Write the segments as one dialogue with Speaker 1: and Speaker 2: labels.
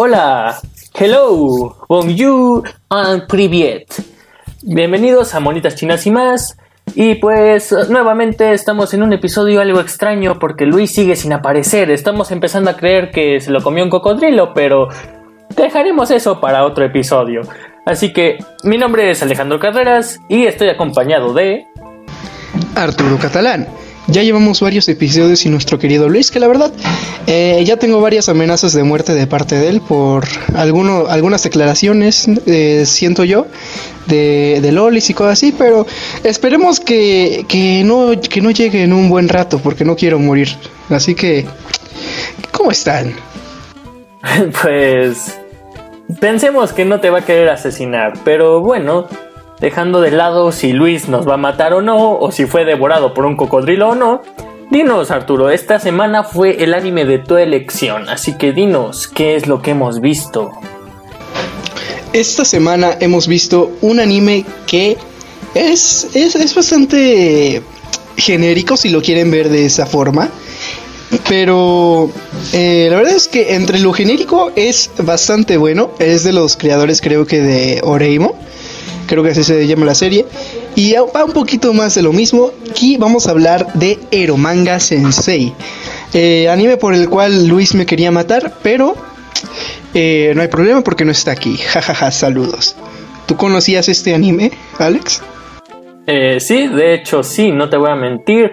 Speaker 1: Hola, hello, bonjour, and privet. Bienvenidos a Monitas Chinas y más. Y pues nuevamente estamos en un episodio algo extraño porque Luis sigue sin aparecer. Estamos empezando a creer que se lo comió un cocodrilo, pero dejaremos eso para otro episodio. Así que mi nombre es Alejandro Carreras y estoy acompañado de
Speaker 2: Arturo Catalán. Ya llevamos varios episodios y nuestro querido Luis, que la verdad eh, ya tengo varias amenazas de muerte de parte de él por alguno, algunas declaraciones, eh, siento yo, de, de Lolis y cosas así, pero esperemos que, que, no, que no llegue en un buen rato porque no quiero morir. Así que, ¿cómo están?
Speaker 1: pues pensemos que no te va a querer asesinar, pero bueno, dejando de lado si Luis nos va a matar o no, o si fue devorado por un cocodrilo o no, dinos Arturo, esta semana fue el anime de tu elección, así que dinos qué es lo que hemos visto.
Speaker 2: Esta semana hemos visto un anime que es, es, bastante genérico si lo quieren ver de esa forma. Pero eh, la verdad es que entre lo genérico es bastante bueno. Es de los creadores creo que de Oreimo creo que así se llama la serie. Y va un poquito más de lo mismo. Aquí vamos a hablar de Eromanga Sensei. Eh, anime por el cual Luis me quería matar, pero eh, no hay problema porque no está aquí. Jajaja, saludos. ¿Tú conocías este anime, Alex?
Speaker 1: Eh, sí, de hecho sí, no te voy a mentir.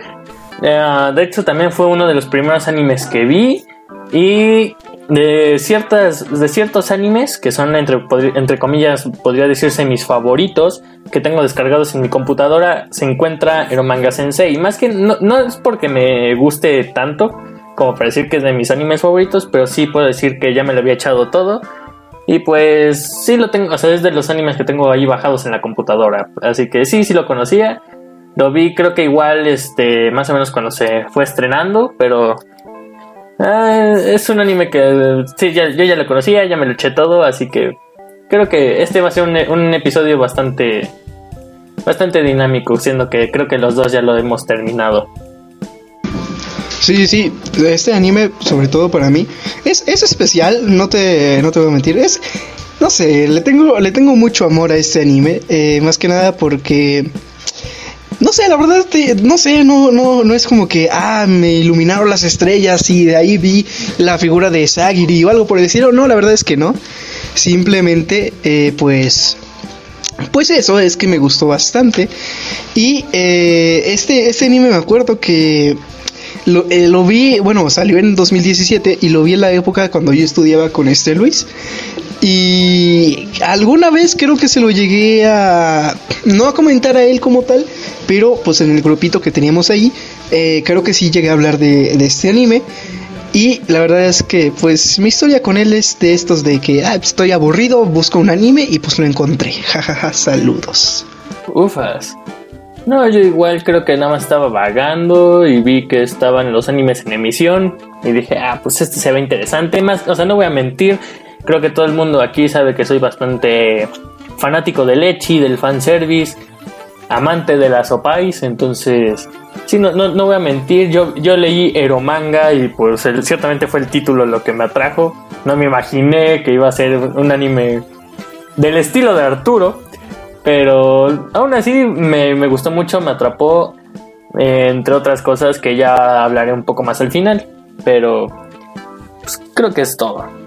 Speaker 1: de hecho también fue uno de los primeros animes que vi. Y de ciertas de ciertos animes que son entre, entre comillas podría decirse mis favoritos que tengo descargados en mi computadora se encuentra Eromanga Sensei. Más que no, no, es porque me guste tanto como para decir que es de mis animes favoritos pero sí puedo decir que ya me lo había echado todo. Y pues sí lo tengo o sea es de los animes que tengo ahí bajados en la computadora. Así que sí sí lo conocía. Lo vi creo que igual este más o menos cuando se fue estrenando pero Ah, es un anime que sí, ya, yo ya lo conocía, ya me lo eché todo, así que creo que este va a ser un, episodio bastante bastante dinámico, siendo que creo que los dos ya lo hemos terminado.
Speaker 2: Sí, sí, este anime, sobre todo para mí, es, es especial, no te, no te voy a mentir, es, no sé, le tengo, le tengo mucho amor a este anime, eh, más que nada porque no sé, la verdad, no sé, no, no, no es como que, ah, me iluminaron las estrellas y de ahí vi la figura de Sagiri o algo por decirlo. No, la verdad es que no. Simplemente, eh, pues, pues eso es que me gustó bastante. Y eh, este, este anime me acuerdo que lo, eh, lo, vi, bueno, salió en 2017 y lo vi en la época cuando yo estudiaba con este Luis. Y alguna vez creo que se lo llegué a, no a comentar a él como tal, pero pues en el grupito que teníamos ahí, eh, creo que sí llegué a hablar de, este anime. Y la verdad es que pues mi historia con él es de estos de que ah, estoy aburrido, busco un anime y pues lo encontré. Jajaja, saludos.
Speaker 1: Ufas. No, yo igual creo que nada más estaba vagando y vi que estaban los animes en emisión y dije, ah, pues este se ve interesante. Más, o sea, no voy a mentir, creo que todo el mundo aquí sabe que soy bastante fanático del Echi, del fanservice amante de las opais, entonces sí, no, no, voy a mentir, yo, yo leí Eromanga y pues ciertamente fue el título lo que me atrajo, no me imaginé que iba a ser un anime del estilo de Arturo, pero aún así me, gustó mucho, me atrapó, entre otras cosas que ya hablaré un poco más al final, pero pues, creo que es todo.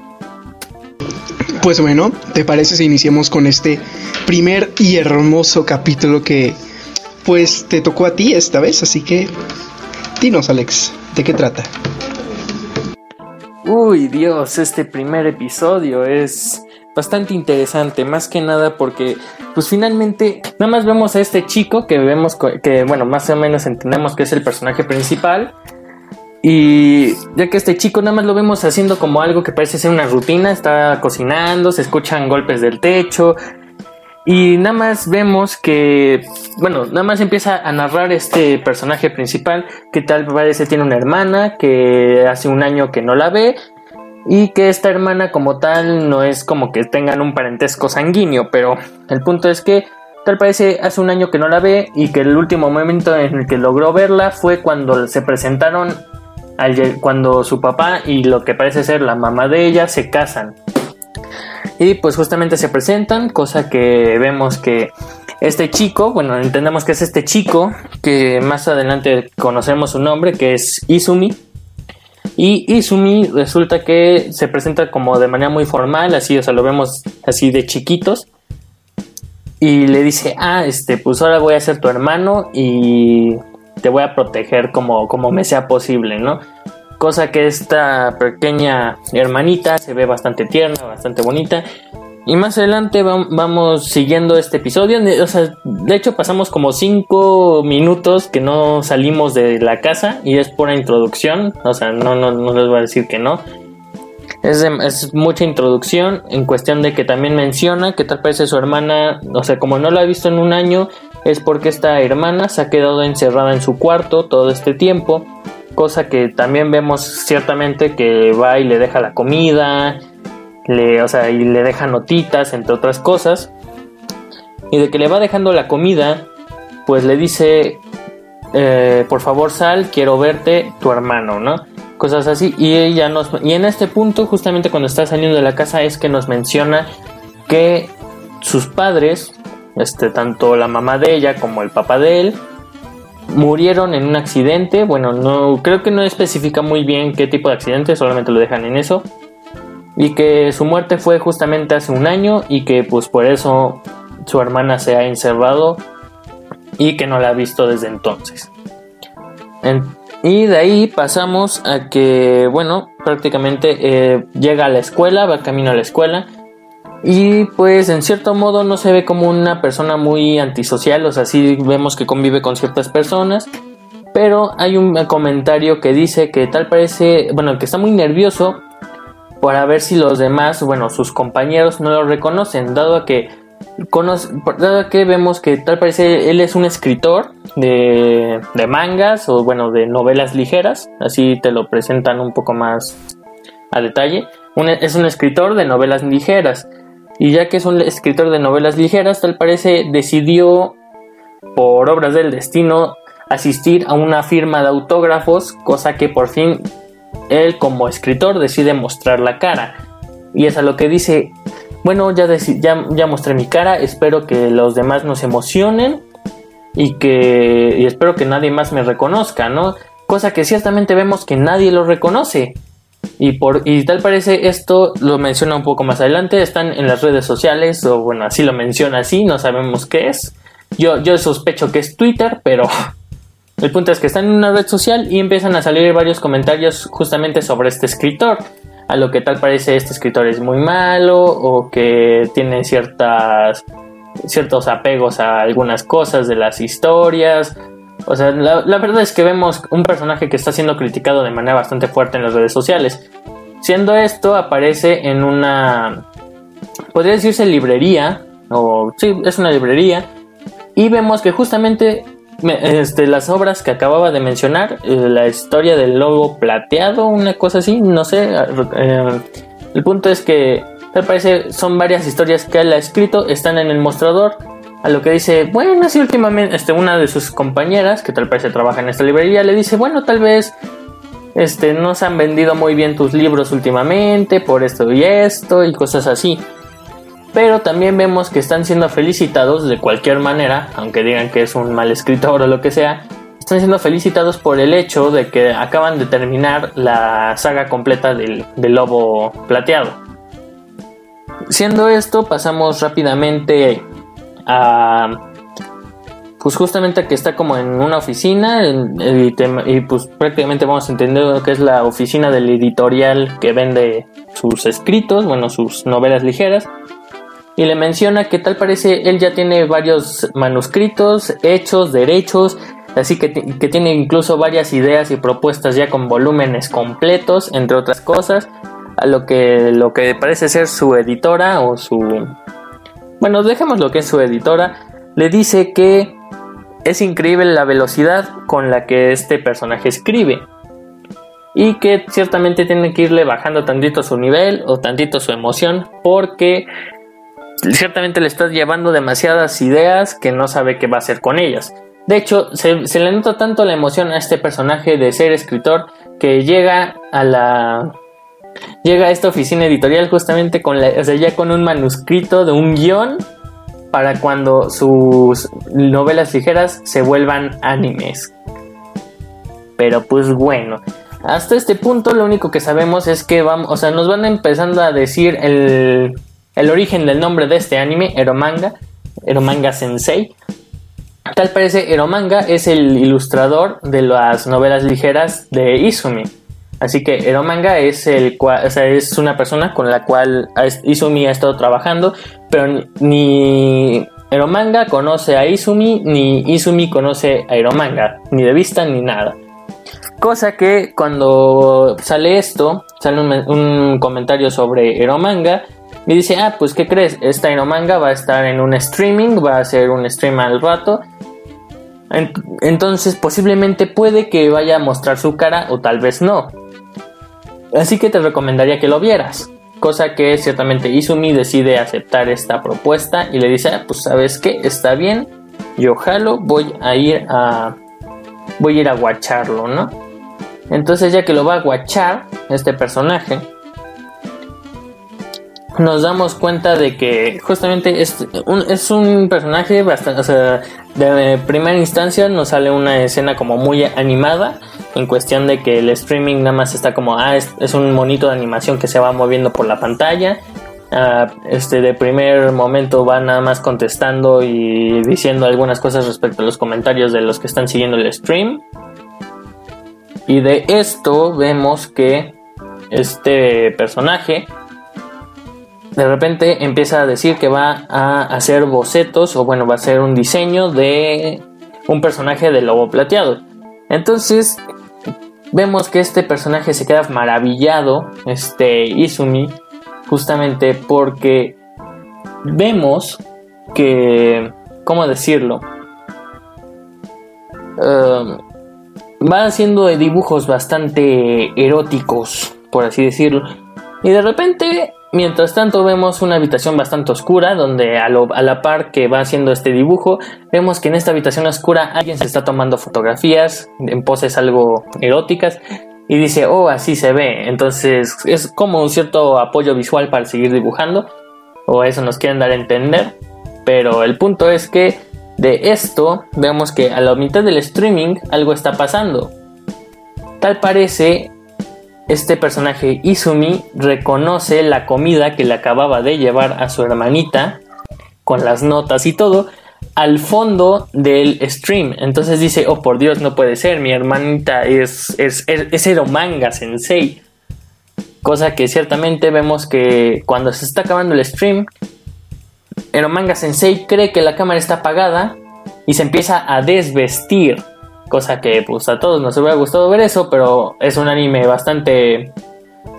Speaker 2: Pues bueno, ¿te parece si iniciamos con este primer y hermoso capítulo que pues te tocó a ti esta vez? Así que dinos Alex, ¿de qué trata?
Speaker 1: Uy Dios, este primer episodio es bastante interesante, más que nada porque pues finalmente nada más vemos a este chico que vemos que bueno, más o menos entendemos que es el personaje principal y ya que este chico nada más lo vemos haciendo como algo que parece ser una rutina, está cocinando, se escuchan golpes del techo. Y nada más vemos que, bueno, nada más empieza a narrar este personaje principal que tal parece tiene una hermana que hace un año que no la ve y que esta hermana como tal no es como que tengan un parentesco sanguíneo, pero el punto es que tal parece hace un año que no la ve y que el último momento en el que logró verla fue cuando se presentaron cuando su papá y lo que parece ser la mamá de ella se casan. Y pues justamente se presentan, cosa que vemos que este chico, bueno, entendemos que es este chico, que más adelante conocemos su nombre, que es Izumi. Y Izumi resulta que se presenta como de manera muy formal, así, o sea, lo vemos así de chiquitos. Y le dice, ah, este, pues ahora voy a ser tu hermano y te voy a proteger como, como me sea posible, ¿no? Cosa que esta pequeña hermanita se ve bastante tierna, bastante bonita. Y más adelante vamos siguiendo este episodio. O sea, de hecho pasamos como 5 minutos que no salimos de la casa y es pura introducción. O sea, no, no, no les voy a decir que no. Es, mucha introducción en cuestión de que también menciona que tal parece su hermana, o sea, como no la ha visto en un año, es porque esta hermana se ha quedado encerrada en su cuarto todo este tiempo cosa que también vemos ciertamente que va y le deja la comida, o sea, y le deja notitas, entre otras cosas. Y de que le va dejando la comida, pues le dice, eh, por favor sal, quiero verte, tu hermano, ¿no? Cosas así. Y ella nos, y en este punto, justamente cuando está saliendo de la casa, es que nos menciona que sus padres, este, tanto la mamá de ella como el papá de él, murieron en un accidente. Bueno, no creo que no especifica muy bien qué tipo de accidente, solamente lo dejan en eso. Y que su muerte fue justamente hace un año y que pues por eso su hermana se ha encerrado y que no la ha visto desde entonces. Y de ahí pasamos a que, bueno, prácticamente eh, llega a la escuela, va camino a la escuela. Y pues en cierto modo no se ve como una persona muy antisocial, o sea, sí vemos que convive con ciertas personas, pero hay un comentario que dice que tal parece, bueno, que está muy nervioso para ver si los demás, bueno, sus compañeros no lo reconocen, dado que dado que vemos que tal parece él es un escritor de, de mangas o bueno de novelas ligeras, así te lo presentan un poco más a detalle. es un escritor de novelas ligeras y ya que es un escritor de novelas ligeras, tal parece decidió, por obras del destino, asistir a una firma de autógrafos, cosa que por fin él como escritor decide mostrar la cara. Y es a lo que dice, bueno, ya, ya, ya mostré mi cara, espero que los demás nos emocionen y que y espero que nadie más me reconozca, ¿no? Cosa que ciertamente vemos que nadie lo reconoce. Y, por, y tal parece esto lo menciona un poco más adelante, están en las redes sociales, o bueno, así lo menciona así, no sabemos qué es. Yo, yo sospecho que es Twitter, pero el punto es que están en una red social y empiezan a salir varios comentarios justamente sobre este escritor. A lo que tal parece este escritor es muy malo o que tiene ciertas, ciertos apegos a algunas cosas de las historias o sea, la, verdad es que vemos un personaje que está siendo criticado de manera bastante fuerte en las redes sociales. Siendo esto, aparece en una. Podría decirse librería. O sí, es una librería. Y vemos que justamente este, las obras que acababa de mencionar, eh, la historia del lobo plateado, una cosa así, no sé. Eh, el punto es que, tal parece, son varias historias que él ha escrito, están en el mostrador a lo que dice, bueno, así últimamente, este, una de sus compañeras, que tal se trabaja en esta librería, le dice, bueno, tal vez este, no se han vendido muy bien tus libros últimamente por esto y esto y cosas así. Pero también vemos que están siendo felicitados de cualquier manera, aunque digan que es un mal escritor o lo que sea, están siendo felicitados por el hecho de que acaban de terminar la saga completa del, lobo plateado. Siendo esto, pasamos rápidamente pues justamente que está como en una oficina y, pues prácticamente vamos a entender lo que es la oficina del editorial que vende sus escritos, bueno, sus novelas ligeras. Y le menciona que tal parece él ya tiene varios manuscritos, hechos, derechos, así que, que tiene incluso varias ideas y propuestas ya con volúmenes completos, entre otras cosas, a lo que, lo que parece ser su editora o su bueno, dejemos lo que es su editora, le dice que es increíble la velocidad con la que este personaje escribe y que ciertamente tiene que irle bajando tantito su nivel o tantito su emoción porque ciertamente le está llevando demasiadas ideas que no sabe qué va a hacer con ellas. De hecho, se, se, le nota tanto la emoción a este personaje de ser escritor que llega a la llega a esta oficina editorial justamente con la, o sea, ya con un manuscrito de un guion para cuando sus novelas ligeras se vuelvan animes. Pero pues bueno, hasta este punto lo único que sabemos es que vamos, o sea, nos van empezando a decir el, el origen del nombre de este anime, Eromanga, Eromanga Sensei. Tal parece Eromanga es el ilustrador de las novelas ligeras de Izumi. Así que Eromanga es el o sea, es una persona con la cual Izumi ha estado trabajando, pero ni Eromanga conoce a Izumi, ni Izumi conoce a Eromanga, ni de vista ni nada. Cosa que cuando sale esto, sale un, comentario sobre Eromanga y dice, ah, pues ¿qué crees? Esta Eromanga va a estar en un streaming, va a hacer un stream al rato. Entonces posiblemente puede que vaya a mostrar su cara o tal vez no. Así que te recomendaría que lo vieras. Cosa que ciertamente Izumi decide aceptar esta propuesta y le dice, ah, pues sabes qué, está bien, yo jalo, voy a ir a... Voy a ir a guacharlo, ¿no? Entonces ya que lo va a guachar, este personaje, nos damos cuenta de que justamente es un, es un personaje bastante, o sea, de primera instancia nos sale una escena como muy animada en cuestión de que el streaming nada más está como, ah, es, un monito de animación que se va moviendo por la pantalla. Ah, este de primer momento va nada más contestando y diciendo algunas cosas respecto a los comentarios de los que están siguiendo el stream. Y de esto vemos que este personaje de repente empieza a decir que va a hacer bocetos o bueno, va a hacer un diseño de un personaje de lobo plateado. Entonces vemos que este personaje se queda maravillado, este Izumi, justamente porque vemos que, ¿cómo decirlo? Um, va haciendo dibujos bastante eróticos, por así decirlo. Y de repente Mientras tanto vemos una habitación bastante oscura donde a, la par que va haciendo este dibujo vemos que en esta habitación oscura alguien se está tomando fotografías en poses algo eróticas y dice oh así se ve entonces es como un cierto apoyo visual para seguir dibujando o eso nos quieren dar a entender. Pero el punto es que de esto vemos que a la mitad del streaming algo está pasando. Tal parece este personaje Izumi reconoce la comida que le acababa de llevar a su hermanita con las notas y todo al fondo del stream. Entonces dice, oh por Dios, no puede ser, mi hermanita es, es, es, Eromanga Sensei. Cosa que ciertamente vemos que cuando se está acabando el stream, Eromanga Sensei cree que la cámara está apagada y se empieza a desvestir. Cosa que pues a todos nos hubiera gustado ver eso, pero es un anime bastante,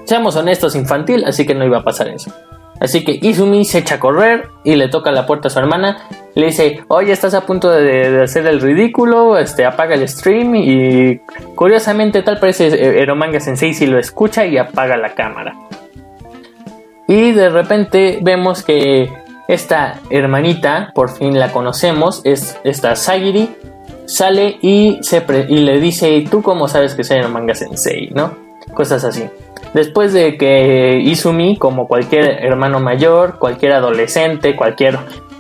Speaker 1: seamos honestos, infantil, así que no iba a pasar eso. Así que Izumi se echa a correr y le toca la puerta a su hermana. Le dice, oye, estás a punto de, hacer el ridículo, este, apaga el stream. Y curiosamente tal parece Eromanga Sensei si lo escucha y apaga la cámara. Y de repente vemos que esta hermanita, por fin la conocemos, es esta Sagiri, sale y, se y le dice, ¿tú cómo sabes que soy un manga sensei? ¿No? Cosas así. Después de que Izumi, como cualquier hermano mayor, cualquier adolescente, cualquier,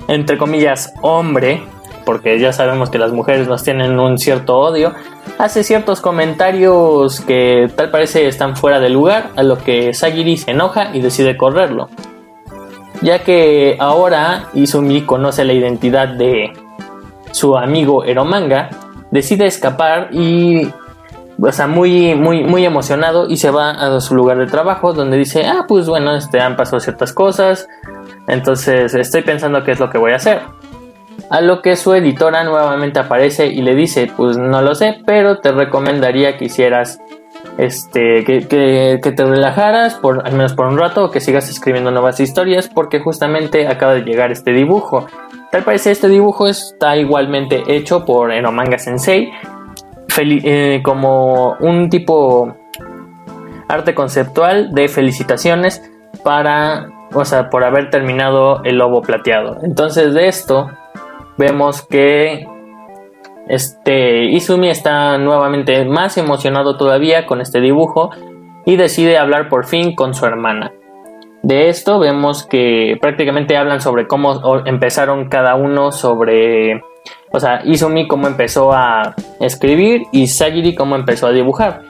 Speaker 1: entre comillas, hombre, porque ya sabemos que las mujeres nos tienen un cierto odio, hace ciertos comentarios que tal parece están fuera de lugar, a lo que Sagiri se enoja y decide correrlo. Ya que ahora Izumi conoce la identidad de su amigo Eromanga decide escapar y o sea, muy, muy, muy emocionado y se va a su lugar de trabajo donde dice, ah, pues bueno, este, han pasado ciertas cosas, entonces estoy pensando qué es lo que voy a hacer. A lo que su editora nuevamente aparece y le dice, pues no lo sé, pero te recomendaría que hicieras, este, que, que, que te relajaras por, al menos por un rato o que sigas escribiendo nuevas historias porque justamente acaba de llegar este dibujo Tal parece este dibujo está igualmente hecho por Enomanga Sensei eh, como un tipo arte conceptual de felicitaciones para, o sea, por haber terminado el lobo plateado. Entonces de esto vemos que este Izumi está nuevamente más emocionado todavía con este dibujo y decide hablar por fin con su hermana. De esto vemos que prácticamente hablan sobre cómo empezaron cada uno sobre, o sea, Izumi cómo empezó a escribir y Sagiri cómo empezó a dibujar.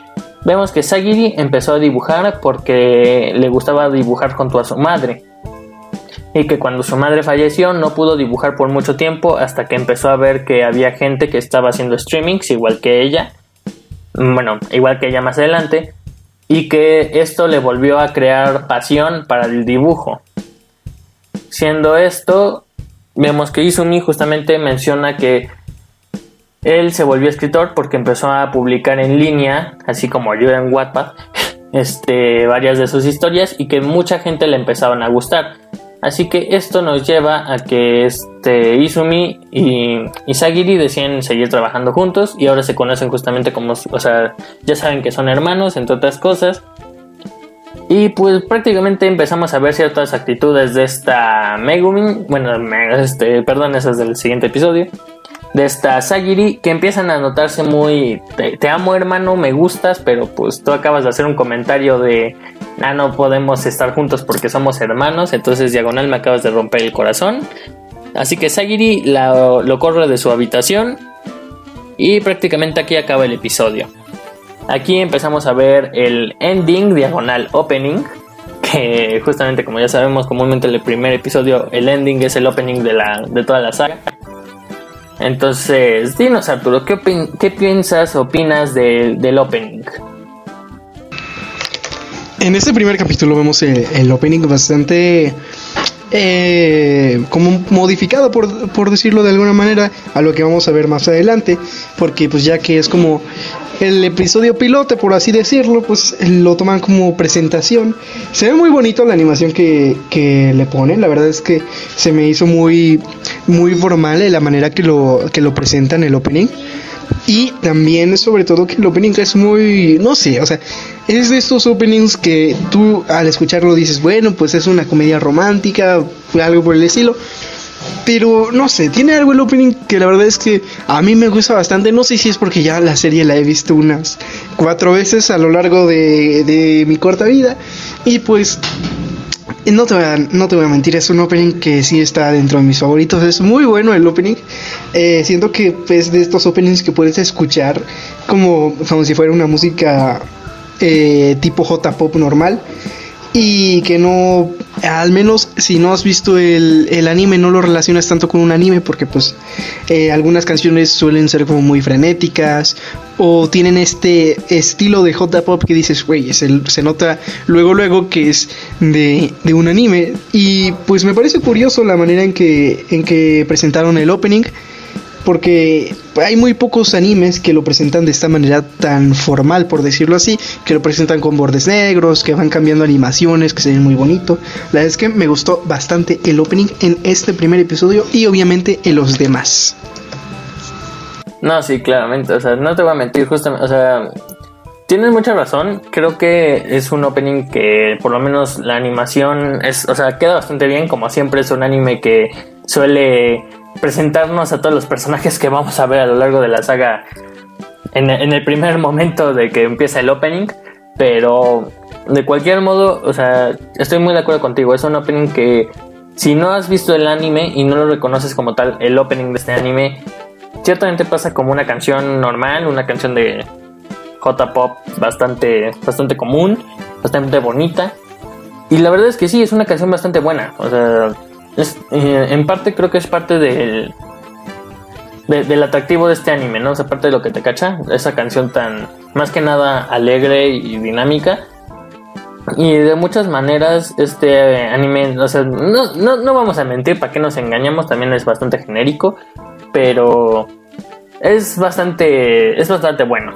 Speaker 1: Vemos que Sagiri empezó a dibujar porque le gustaba dibujar junto a su madre. Y que cuando su madre falleció no pudo dibujar por mucho tiempo hasta que empezó a ver que había gente que estaba haciendo streamings igual que ella. Bueno, igual que ella más adelante y que esto le volvió a crear pasión para el dibujo. Siendo esto, vemos que Izumi justamente menciona que él se volvió escritor porque empezó a publicar en línea, así como yo en Wattpad, este, varias de sus historias y que mucha gente le empezaban a gustar. Así que esto nos lleva a que este Izumi y, Sagiri deciden seguir trabajando juntos y ahora se conocen justamente como, o sea, ya saben que son hermanos, entre otras cosas. Y pues prácticamente empezamos a ver ciertas actitudes de esta Megumin, bueno, este, perdón, esas del siguiente episodio, de esta Sagiri que empiezan a notarse muy, te amo hermano, me gustas, pero pues tú acabas de hacer un comentario de ah, no podemos estar juntos porque somos hermanos, entonces diagonal me acabas de romper el corazón. Así que Sagiri lo corre de su habitación y prácticamente aquí acaba el episodio. Aquí empezamos a ver el ending diagonal opening, que justamente como ya sabemos comúnmente el primer episodio, el ending es el opening de, la, de toda la saga. Entonces, dinos Arturo, ¿qué, qué piensas, opinas del opening?
Speaker 2: En este primer capítulo vemos el, opening bastante eh, como modificado por, por, decirlo de alguna manera a lo que vamos a ver más adelante porque pues ya que es como el episodio pilote por así decirlo pues lo toman como presentación. Se ve muy bonito la animación que, que le ponen. La verdad es que se me hizo muy muy formal la manera que lo que lo presentan el opening y también, sobre todo, que el opening es muy, no sé, o sea, es de estos openings que tú al escucharlo dices, bueno, pues es una comedia romántica, algo por el estilo. Pero no sé, tiene algo el opening que la verdad es que a mí me gusta bastante. No sé si es porque ya la serie la he visto unas cuatro veces a lo largo de, de mi corta vida. Y pues no te, voy a, no te voy a mentir, es un opening que sí está dentro de mis favoritos. Es muy bueno el opening. Eh, siento que es de estos openings que puedes escuchar como, como si fuera una música eh, tipo J-pop normal y que no, al menos si no has visto el, el, anime, no lo relacionas tanto con un anime porque pues eh, algunas canciones suelen ser como muy frenéticas o tienen este estilo de J-Pop que dices, güey, se, nota luego, luego que es de, de, un anime y pues me parece curioso la manera en que, en que presentaron el opening porque hay muy pocos animes que lo presentan de esta manera tan formal, por decirlo así, que lo presentan con bordes negros, que van cambiando animaciones, que se ven muy bonito. La verdad es que me gustó bastante el opening en este primer episodio y obviamente en los demás.
Speaker 1: No, sí, claramente, o sea, no te voy a mentir, justamente, o sea, tienes mucha razón. Creo que es un opening que por lo menos la animación es, o sea, queda bastante bien. Como siempre es un anime que suele presentarnos a todos los personajes que vamos a ver a lo largo de la saga en, el primer momento de que empieza el opening. Pero de cualquier modo, o sea, estoy muy de acuerdo contigo. Es un opening que si no has visto el anime y no lo reconoces como tal, el opening de este anime, ciertamente pasa como una canción normal, una canción de J-pop bastante, bastante común, bastante bonita. Y la verdad es que sí, es una canción bastante buena. O sea, eh, en parte creo que es parte del, del atractivo de este anime, ¿no? O sea, parte de lo que te cacha, esa canción tan, más que nada alegre y dinámica. Y de muchas maneras, este anime, o sea, no, no, vamos a mentir, para que nos engañamos, también es bastante genérico, pero es bastante, es bastante bueno,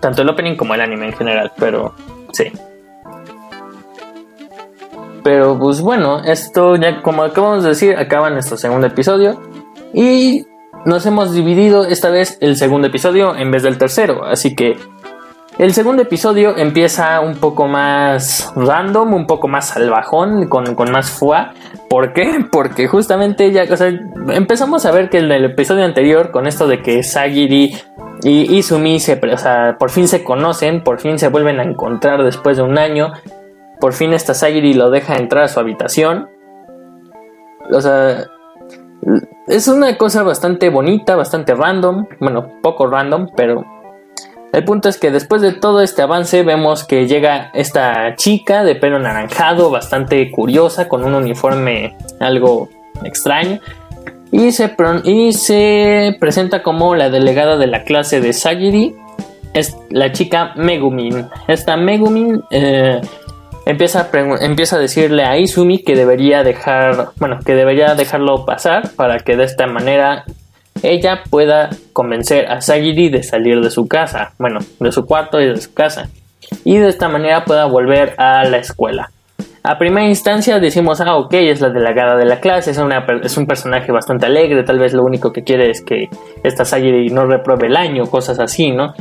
Speaker 1: tanto el opening como el anime en general, pero sí. Pero pues bueno, esto ya como acabamos de decir, acaba nuestro segundo episodio. Y nos hemos dividido esta vez el segundo episodio en vez del tercero. Así que el segundo episodio empieza un poco más random, un poco más salvajón, con, más fuá. ¿Por qué? Porque justamente ya, o empezamos a ver que en el episodio anterior, con esto de que Sagiri y Izumi se, por fin se conocen, por fin se vuelven a encontrar después de un año. Por fin esta Sagiri lo deja entrar a su habitación. O sea, es una cosa bastante bonita, bastante random. Bueno, poco random, pero el punto es que después de todo este avance vemos que llega esta chica de pelo anaranjado, bastante curiosa, con un uniforme algo extraño. Y se, y se presenta como la delegada de la clase de Sagiri. Es la chica Megumin. Esta Megumin eh, empieza, a empieza a decirle a Izumi que debería dejar, bueno, que debería dejarlo pasar para que de esta manera ella pueda convencer a Sagiri de salir de su casa, bueno, de su cuarto y de su casa, y de esta manera pueda volver a la escuela. A primera instancia decimos, ah, ok, es la delegada de la clase, es, una, es un personaje bastante alegre, tal vez lo único que quiere es que esta Sagiri no repruebe el año, cosas así, ¿no?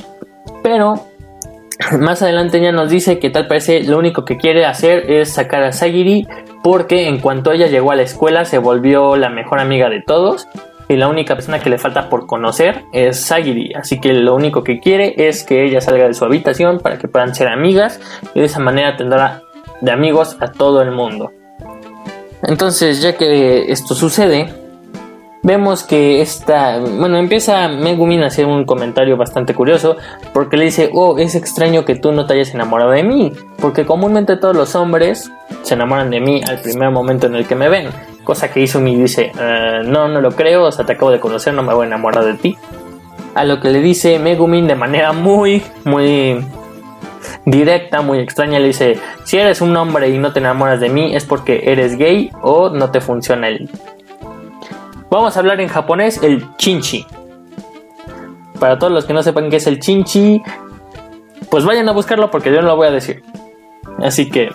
Speaker 1: Pero más adelante ella nos dice que tal parece lo único que quiere hacer es sacar a Sagiri porque en cuanto ella llegó a la escuela se volvió la mejor amiga de todos y la única persona que le falta por conocer es Sagiri, así que lo único que quiere es que ella salga de su habitación para que puedan ser amigas y de esa manera tendrá de amigos a todo el mundo. Entonces, ya que esto sucede, vemos que esta, bueno, empieza Megumin a hacer un comentario bastante curioso porque le dice, oh, es extraño que tú no te hayas enamorado de mí, porque comúnmente todos los hombres se enamoran de mí al primer momento en el que me ven. Cosa que Izumi dice, eh, no, no lo creo, o sea, te acabo de conocer, no me voy a enamorar de ti. A lo que le dice Megumin de manera muy, muy directa, muy extraña, le dice, si eres un hombre y no te enamoras de mí es porque eres gay o no te funciona el... Vamos a hablar en japonés el chinchi. Para todos los que no sepan qué es el chinchi, pues vayan a buscarlo porque yo no lo voy a decir. Así que,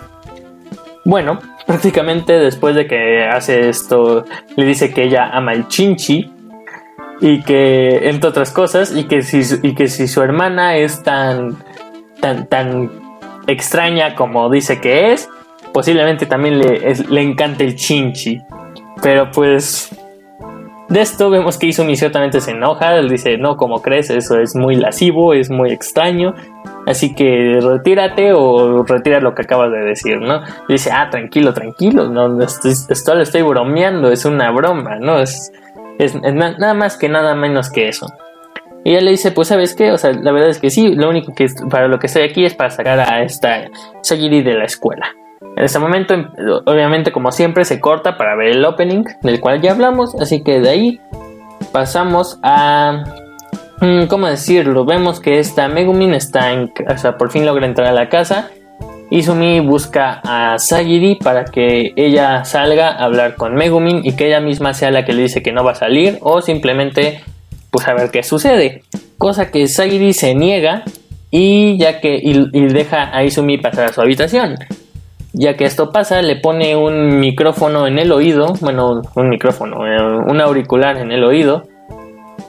Speaker 1: bueno, prácticamente después de que hace esto, le dice que ella ama el chinchi y que, entre otras cosas, y que si, y que si su hermana es tan, tan, tan extraña como dice que es, posiblemente también le, le encante el chinchi. Pero pues de esto vemos que Izumi ciertamente se enoja, él dice, no, como crees, eso es muy lascivo, es muy extraño, así que retírate o retira lo que acabas de decir, ¿no? Dice, ah, tranquilo, tranquilo, no, esto, lo estoy bromeando, es una broma, ¿no? Es, es, nada más que nada menos que eso. Y ella le dice, pues sabes qué, o sea, la verdad es que sí, lo único que para lo que estoy aquí es para sacar a esta Sagiri de la escuela. En este momento, obviamente, como siempre, se corta para ver el opening del cual ya hablamos. Así que de ahí pasamos a. Mm, ¿Cómo decirlo? Vemos que esta Megumin está en. Sea, por fin logra entrar a la casa. Izumi busca a Sagiri para que ella salga a hablar con Megumin y que ella misma sea la que le dice que no va a salir o simplemente pues a ver qué sucede. Cosa que Sagiri se niega y ya que y deja a Izumi pasar a su habitación. Ya que esto pasa, le pone un micrófono en el oído, bueno, un micrófono, eh, un auricular en el oído,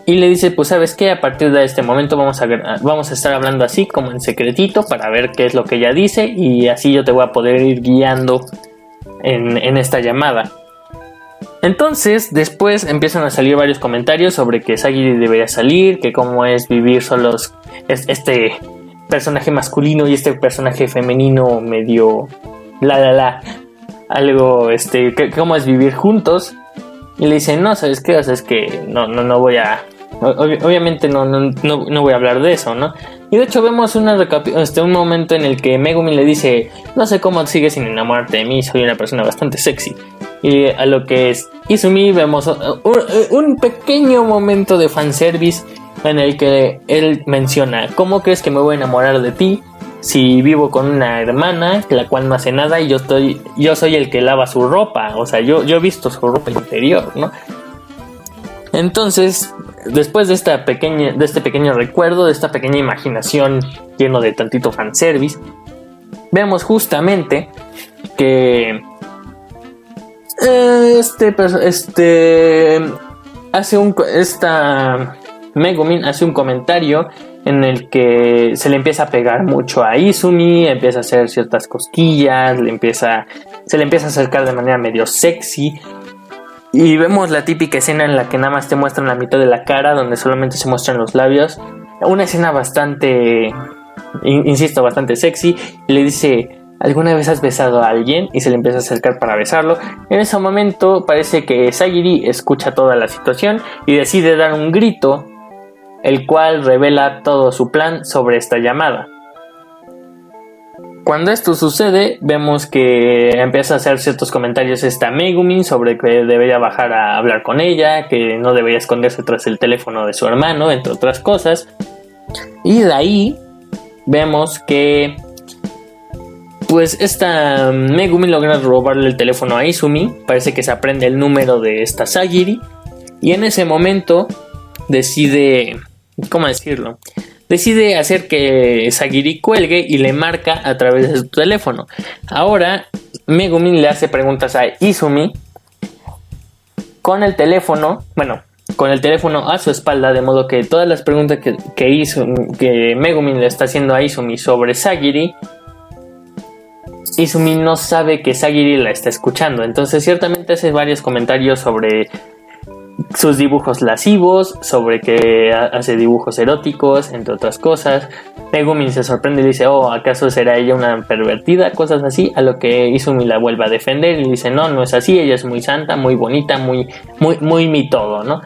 Speaker 1: y le dice, pues sabes qué, a partir de este momento vamos a, vamos a estar hablando así como en secretito para ver qué es lo que ella dice y así yo te voy a poder ir guiando en, esta llamada. Entonces, después empiezan a salir varios comentarios sobre que Sagiri debería salir, que cómo es vivir solos este personaje masculino y este personaje femenino medio la, la, la, algo, este, cómo es vivir juntos. Y le dice, no, ¿sabes qué? O sea, es que no, no, no voy a... obviamente no, no, no, voy a hablar de eso, ¿no? Y de hecho vemos una este, un momento en el que Megumi le dice, no sé cómo sigues sin enamorarte de mí, soy una persona bastante sexy. Y a lo que es Izumi vemos un pequeño momento de fanservice en el que él menciona, ¿cómo crees que me voy a enamorar de ti? Si vivo con una hermana, la cual no hace nada y yo estoy, yo soy el que lava su ropa, o sea, yo, yo he visto su ropa interior, ¿no? Entonces, después de esta pequeña, de este pequeño recuerdo, de esta pequeña imaginación lleno de tantito fanservice, vemos justamente que eh, este, este hace un, esta Megumin hace un comentario en el que se le empieza a pegar mucho a Izumi, empieza a hacer ciertas cosquillas, le empieza, se le empieza a acercar de manera medio sexy. Y vemos la típica escena en la que nada más te muestran la mitad de la cara, donde solamente se muestran los labios. una escena bastante, insisto, bastante sexy. Y le dice, ¿alguna vez has besado a alguien? Y se le empieza a acercar para besarlo. En ese momento parece que Sagiri escucha toda la situación y decide dar un grito, el cual revela todo su plan sobre esta llamada. Cuando esto sucede, vemos que empieza a hacer ciertos comentarios esta Megumin sobre que debería bajar a hablar con ella, que no debería esconderse tras el teléfono de su hermano, entre otras cosas. Y de ahí vemos que pues esta Megumin logra robarle el teléfono a Izumi, parece que se aprende el número de esta Sagiri y en ese momento decide, ¿cómo decirlo? decide hacer que Sagiri cuelgue y le marca a través de su teléfono. Ahora, Megumin le hace preguntas a Izumi con el teléfono, bueno, con el teléfono a su espalda, de modo que todas las preguntas que, hizo, que Megumin le está haciendo a Izumi sobre Sagiri, Izumi no sabe que Sagiri la está escuchando. Entonces, ciertamente hace varios comentarios sobre sus dibujos lascivos, sobre que hace dibujos eróticos, entre otras cosas. Megumin se sorprende y dice, oh, ¿acaso será ella una pervertida? Cosas así, a lo que Izumi la vuelve a defender y dice, no, no es así, ella es muy santa, muy bonita, muy, muy, muy mi todo, ¿no?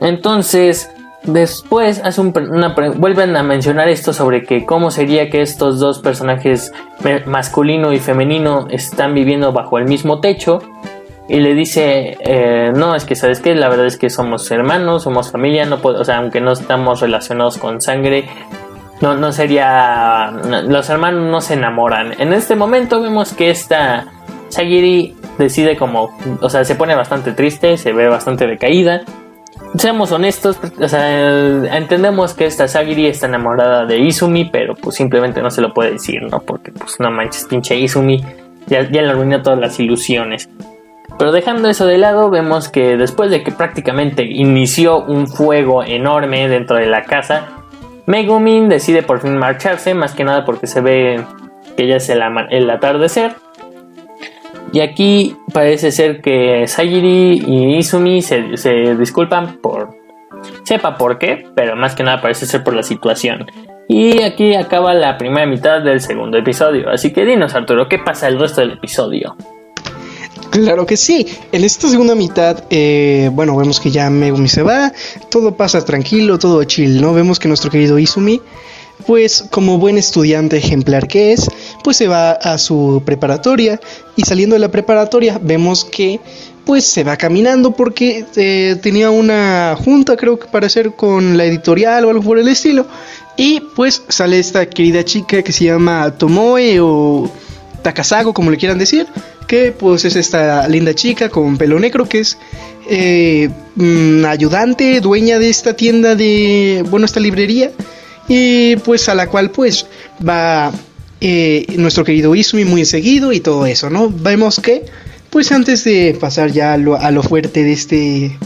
Speaker 1: Entonces, después hace una, vuelven a mencionar esto sobre que cómo sería que estos dos personajes masculino y femenino están viviendo bajo el mismo techo y le dice, eh, no, es que sabes que la verdad es que somos hermanos, somos familia, no puedo, o sea, aunque no estamos relacionados con sangre, no, no sería, los hermanos no se enamoran. En este momento vemos que esta Sagiri decide como, o sea, se pone bastante triste, se ve bastante decaída. Seamos honestos, o sea, entendemos que esta Sagiri está enamorada de Izumi, pero pues simplemente no se lo puede decir, ¿no? Porque pues no manches, pinche Izumi, ya, ya le arruinó todas las ilusiones. Pero dejando eso de lado, vemos que después de que prácticamente inició un fuego enorme dentro de la casa, Megumin decide por fin marcharse, más que nada porque se ve que ya es el, atardecer. Y aquí parece ser que Sayiri y Izumi se, se, disculpan por... Sepa por qué, pero más que nada parece ser por la situación. Y aquí acaba la primera mitad del segundo episodio. Así que dinos Arturo, ¿qué pasa el resto del episodio?
Speaker 2: Claro que sí. En esta segunda mitad, eh, bueno, vemos que ya Megumi se va, todo pasa tranquilo, todo chill, ¿no? Vemos que nuestro querido Izumi, pues como buen estudiante ejemplar que es, pues se va a su preparatoria y saliendo de la preparatoria vemos que pues se va caminando porque eh, tenía una junta creo que para hacer con la editorial o algo por el estilo y pues sale esta querida chica que se llama Tomoe o Takasago como le quieran decir que pues es esta linda chica con pelo negro que es eh, mm, ayudante, dueña de esta tienda de, bueno, esta librería y pues a la cual pues va eh, nuestro querido Isumi muy seguido y todo eso, ¿no? Vemos que pues antes de pasar ya a lo, fuerte de este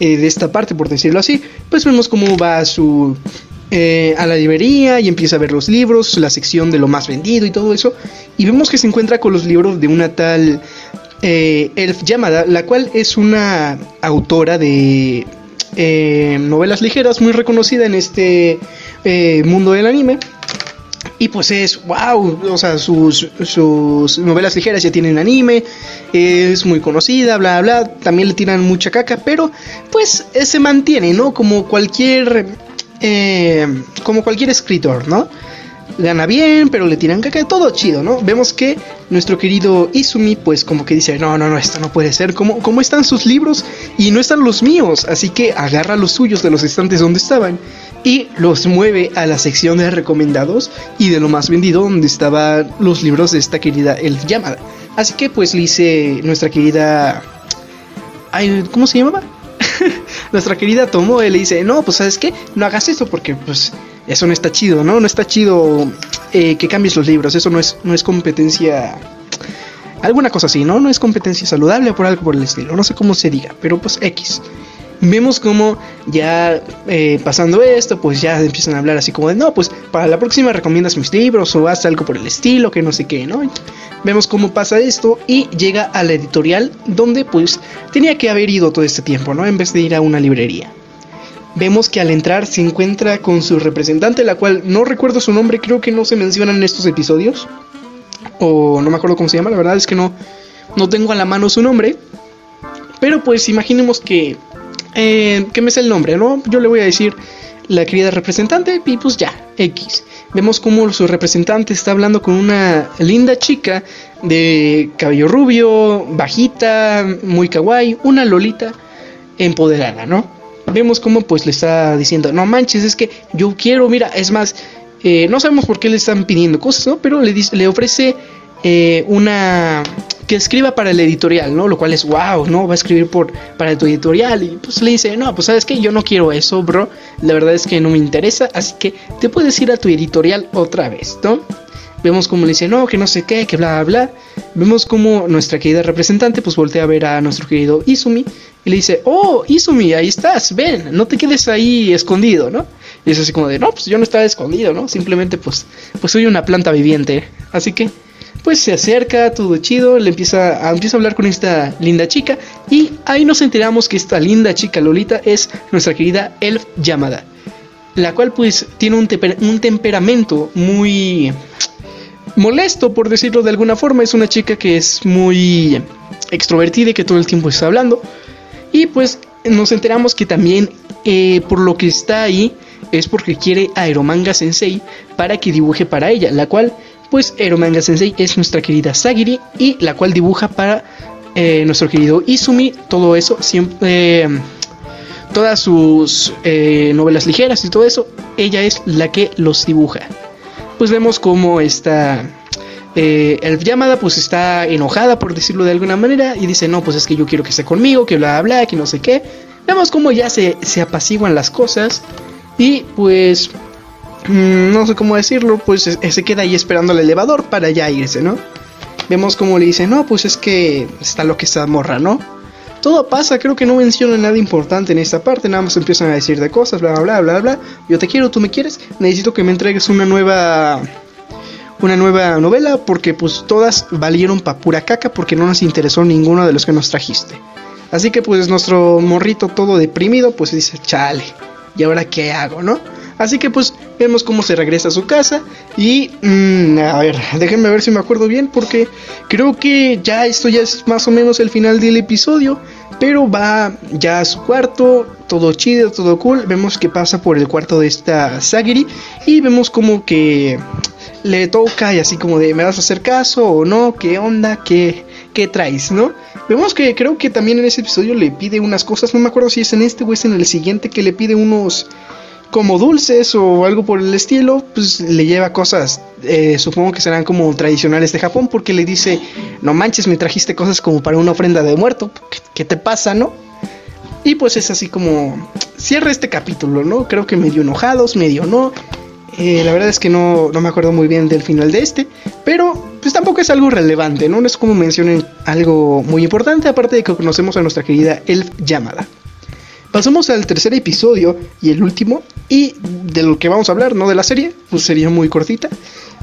Speaker 2: eh, de esta parte por decirlo así, pues vemos cómo va su eh, a la librería y empieza a ver los libros, la sección de lo más vendido y todo eso. Y vemos que se encuentra con los libros de una tal eh, Elf Yamada, la cual es una autora de eh, novelas ligeras muy reconocida en este mundo del anime. Y pues es, wow, o sea, sus, sus novelas ligeras ya tienen anime, es muy conocida, bla, bla, también le tiran mucha caca, pero pues se mantiene, ¿no? Como cualquier eh, como cualquier escritor, ¿no? Gana bien, pero le tiran caca, todo chido, ¿no? Vemos que nuestro querido Izumi, pues como que dice, no, no, no, esto no puede ser, como, como están sus libros y no están los míos, así que agarra los suyos de los estantes donde estaban y los mueve a la sección de recomendados y de lo más vendido donde estaban los libros de esta querida Elf Yamada. Así que pues le dice nuestra querida... ¿Cómo se llamaba? nuestra querida Tomoe le dice, no, pues sabes qué, no hagas eso porque pues eso no está chido, ¿no? No está chido eh, que cambies los libros, eso no es, no es competencia... Alguna cosa así, ¿no? No es competencia saludable por algo por el estilo, no sé cómo se diga, pero pues X vemos como ya eh, pasando esto, pues ya empiezan a hablar así como de, no, pues para la próxima recomiendas mis libros o haz algo por el estilo, que no sé qué, ¿no? Vemos cómo pasa esto y llega a la editorial donde pues tenía que haber ido todo este tiempo, ¿no? En vez de ir a una librería. vemos que al entrar se encuentra con su representante, la cual no recuerdo su nombre, creo que no se menciona en estos episodios. O no me acuerdo cómo se llama, la verdad es que no, no tengo a la mano su nombre. Pero pues imaginemos que... Eh, que me es el nombre, ¿no? Yo le voy a decir la querida representante y pues ya, X. Vemos como su representante está hablando con una linda chica de cabello rubio, bajita, muy kawaii, una lolita empoderada, ¿no? Vemos como pues le está diciendo, no manches, es que yo quiero, mira, es más, eh, no sabemos por qué le están pidiendo cosas, ¿no? Pero le, dice, le ofrece eh, una que escriba para el editorial, ¿no? Lo cual es wow, ¿no? Va a escribir por para tu editorial y pues le dice, "No, pues sabes que yo no quiero eso, bro. La verdad es que no me interesa, así que te puedes ir a tu editorial otra vez, ¿no?" Vemos como le dice, "No, que no sé qué, que bla bla." Vemos como nuestra querida representante pues voltea a ver a nuestro querido Izumi y le dice, "Oh, Izumi, ahí estás. Ven, no te quedes ahí escondido, ¿no?" Y es así como de, "No, pues yo no estaba escondido, ¿no? Simplemente pues pues soy una planta viviente." Así que pues se acerca, todo chido, le empieza a, empieza a hablar con esta linda chica y ahí nos enteramos que esta linda chica Lolita es nuestra querida Elf Yamada, la cual pues tiene un, un temperamento muy molesto por decirlo de alguna forma, es una chica que es muy extrovertida y que todo el tiempo está hablando. Y pues nos enteramos que también eh, por lo que está ahí es porque quiere a Aeromanga Sensei para que dibuje para ella, la cual pues Eromanga Sensei es nuestra querida Sagiri y la cual dibuja para eh, nuestro querido Izumi, todo eso, siempre, eh, todas sus eh, novelas ligeras y todo eso, ella es la que los dibuja. Pues vemos como esta el llamada pues está enojada por decirlo de alguna manera y dice no pues es que yo quiero que esté conmigo, que bla bla, que no sé qué. Vemos como ya se, se apaciguan las cosas y pues no sé cómo decirlo, pues se queda ahí esperando el elevador para ya irse, ¿no? Vemos como le dice, no, pues es que está lo que está morra, ¿no? Todo pasa, creo que no menciona nada importante en esta parte, nada más empiezan a decir de cosas, bla, bla, bla, bla. Yo te quiero, tú me quieres, necesito que me entregues una nueva... Una nueva novela porque pues todas valieron pa' pura caca porque no nos interesó ninguno de los que nos trajiste. Así que pues nuestro morrito todo deprimido pues dice, chale, ¿y ahora qué hago, no? Así que pues vemos cómo se regresa a su casa y mm, a ver, déjenme ver si me acuerdo bien porque creo que ya esto ya es más o menos el final del episodio, pero va ya a su cuarto, todo chido, todo cool, vemos que pasa por el cuarto de esta Sagiri y vemos como que le toca y así como de me vas a hacer caso o no, qué onda, qué, qué traes, ¿no? Vemos que creo que también en ese episodio le pide unas cosas, no me acuerdo si es en este o es en el siguiente que le pide unos como dulces o algo por el estilo, pues le lleva cosas, eh, supongo que serán como tradicionales de Japón, porque le dice, no manches, me trajiste cosas como para una ofrenda de muerto, ¿qué, te pasa, no? Y pues es así como cierra este capítulo, ¿no? Creo que medio enojados, medio no. Eh, la verdad es que no, no me acuerdo muy bien del final de este, pero pues tampoco es algo relevante, ¿no? No es como mencionen algo muy importante, aparte de que conocemos a nuestra querida Elf Yamada. Pasamos al tercer episodio y el último, y de lo que vamos a hablar, no de la serie, pues sería muy cortita,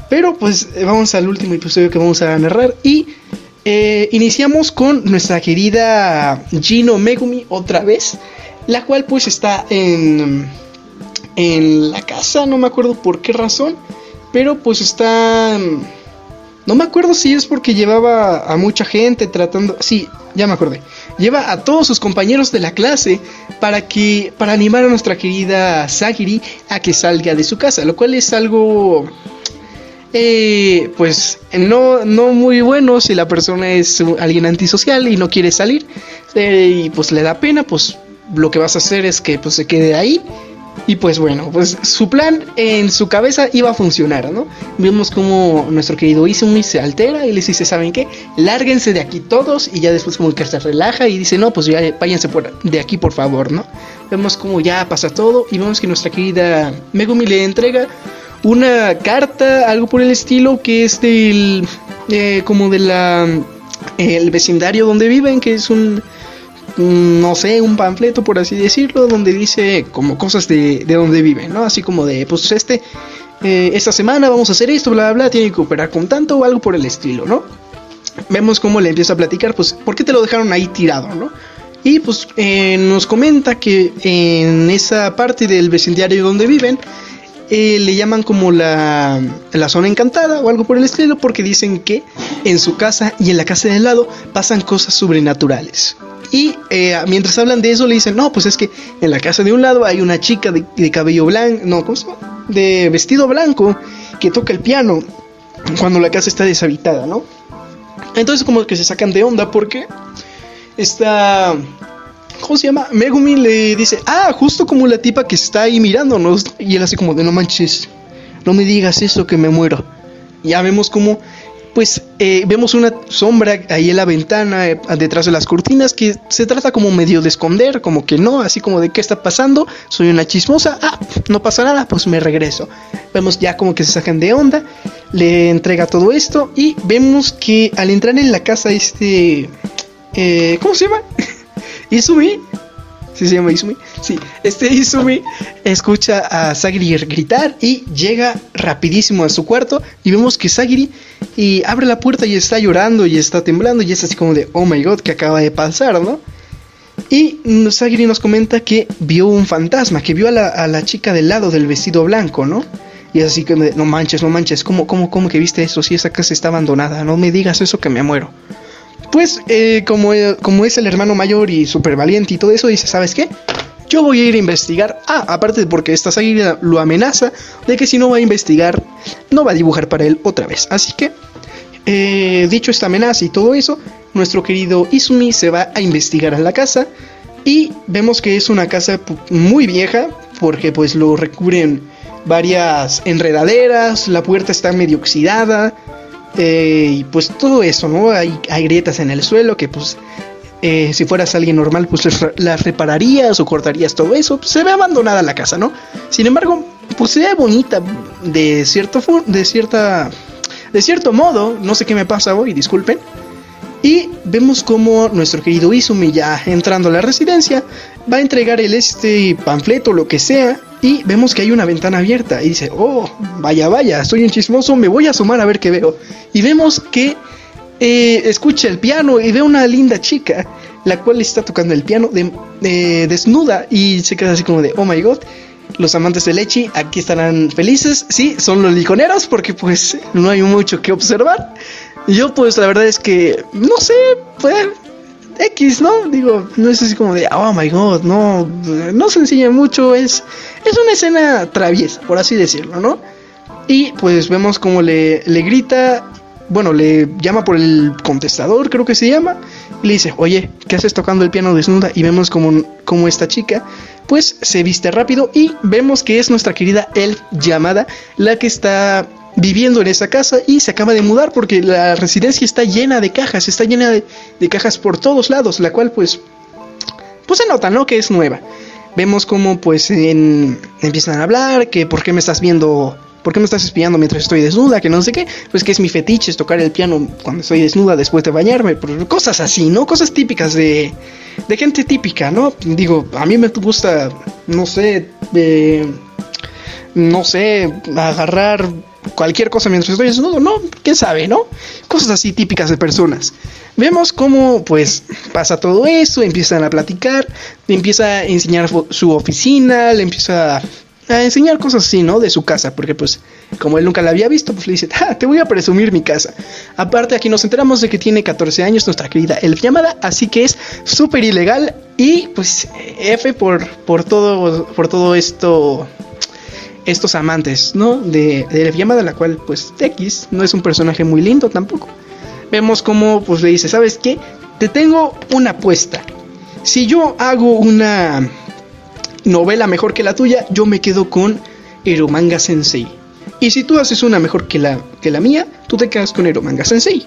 Speaker 2: pero pues eh, vamos al último episodio que vamos a narrar y eh, iniciamos con nuestra querida Gino Megumi otra vez, la cual pues está en, en la casa, no me acuerdo por qué razón, pero pues está... No me acuerdo si es porque llevaba a mucha gente tratando... Sí, ya me acordé lleva a todos sus compañeros de la clase para que para animar a nuestra querida Sagiri a que salga de su casa, lo cual es algo eh, pues no, no muy bueno si la persona es alguien antisocial y no quiere salir. Eh, y pues le da pena, pues lo que vas a hacer es que pues se quede ahí y pues bueno, pues su plan en su cabeza iba a funcionar, ¿no? Vemos como nuestro querido Izumi se altera y les dice, ¿saben qué? Lárguense de aquí todos y ya después como que se relaja y dice, no, pues ya váyanse de aquí por favor, ¿no? Vemos como ya pasa todo y vemos que nuestra querida Megumi le entrega una carta, algo por el estilo, que es del, eh, como de la, el vecindario donde viven, que es un no sé, un panfleto, por así decirlo, donde dice como cosas de, de donde viven, ¿no? Así como de, pues este, eh, esta semana vamos a hacer esto, bla, bla, bla, tiene que operar con tanto o algo por el estilo, ¿no? Vemos cómo le empieza a platicar, pues, ¿por qué te lo dejaron ahí tirado, no? Y pues eh, nos comenta que en esa parte del vecindario donde viven, eh, le llaman como la, la zona encantada o algo por el estilo, porque dicen que en su casa y en la casa de al lado pasan cosas sobrenaturales. Y eh, mientras hablan de eso le dicen, no, pues es que en la casa de un lado hay una chica de, cabello blanco, no, ¿cómo? De vestido blanco que toca el piano cuando la casa está deshabitada, ¿no? Entonces como que se sacan de onda porque está... ¿Cómo se llama? Megumi le dice, ah, justo como la tipa que está ahí mirándonos. Y él así como de, no manches, no me digas eso que me muero. Ya vemos como pues eh, vemos una sombra ahí en la ventana, eh, detrás de las cortinas, que se trata como medio de esconder, como que no, así como de qué está pasando, soy una chismosa, ah, no pasa nada, pues me regreso. Vemos ya como que se sacan de onda, le entrega todo esto y vemos que al entrar en la casa este... Eh, ¿Cómo se llama? Izumi ¿Sí se llama Izumi? Sí, este Izumi escucha a Sagiri gritar y llega rapidísimo a su cuarto y vemos que Sagiri y abre la puerta y está llorando y está temblando y es así como de, oh my god, ¿qué acaba de pasar, no? Y Sagiri nos comenta que vio un fantasma, que vio a la, chica del lado del vestido blanco, ¿no? Y es así que, no manches, no manches, ¿cómo, cómo, cómo que viste eso? Si esa casa está abandonada, no me digas eso que me muero. Pues eh, como, como es el hermano mayor y súper valiente y todo eso, dice, ¿sabes qué? Yo voy a ir a investigar. Ah, aparte porque esta águila lo amenaza de que si no va a investigar, no va a dibujar para él otra vez. Así que, eh, dicho esta amenaza y todo eso, nuestro querido Izumi se va a investigar a la casa. Y vemos que es una casa muy vieja, porque pues lo recubren varias enredaderas, la puerta está medio oxidada, eh, y pues todo eso, ¿no? Hay, hay, grietas en el suelo que pues eh, si fueras alguien normal pues las repararías o cortarías todo eso. Pues, se ve abandonada la casa, ¿no? Sin embargo, pues se ve bonita de cierto de cierta de cierto modo, no sé qué me pasa hoy, disculpen. Y vemos como nuestro querido Izumi ya entrando a la residencia va a entregar el este panfleto, lo que sea, y vemos que hay una ventana abierta y dice, oh, vaya, vaya, soy un chismoso, me voy a asomar a ver qué veo. Y vemos que eh, escucha el piano y ve una linda chica, la cual está tocando el piano de, desnuda y se queda así como de, oh my god. Los amantes de Lechi aquí estarán felices, sí, son los liconeros porque pues no hay mucho que observar. Yo pues la verdad es que, no sé, pues X, ¿no? Digo, no es así como de, oh my god, no, no se enseña mucho, es, es una escena traviesa, por así decirlo, ¿no? Y pues vemos como le, le grita, bueno, le llama por el contestador, creo que se llama, y le dice, oye, ¿qué haces tocando el piano desnuda? Y vemos como, como esta chica, pues se viste rápido y vemos que es nuestra querida Elf llamada, la que está viviendo en esa casa y se acaba de mudar porque la residencia está llena de cajas, está llena de, cajas por todos lados, la cual pues, pues se nota, ¿no? Que es nueva. Vemos como pues empiezan a hablar, que por qué me estás viendo, por qué me estás espiando mientras estoy desnuda, que no sé qué, pues que es mi fetiche, tocar el piano cuando estoy desnuda después de bañarme, cosas así, ¿no? Cosas típicas de, de gente típica, ¿no? Digo, a mí me gusta, no sé, no sé, agarrar cualquier cosa mientras estoy desnudo, no, quién sabe, ¿no? Cosas así típicas de personas. Vemos cómo pues pasa todo eso, empiezan a platicar, le empieza a enseñar su oficina, le empieza a enseñar cosas así, ¿no? De su casa, porque pues como él nunca la había visto, pues le dice, ah, te voy a presumir mi casa. Aparte aquí nos enteramos de que tiene 14 años nuestra querida elf llamada, así que es súper ilegal y pues F por, por, todo, por todo esto estos amantes, ¿no? De, de llamada, la cual, pues, X no es un personaje muy lindo tampoco. Vemos como, pues, le dice, ¿sabes qué? Te tengo una apuesta. Si yo hago una novela mejor que la tuya, yo me quedo con Eromanga Sensei. Y si tú haces una mejor que la, que la mía, tú te quedas con Eromanga Sensei.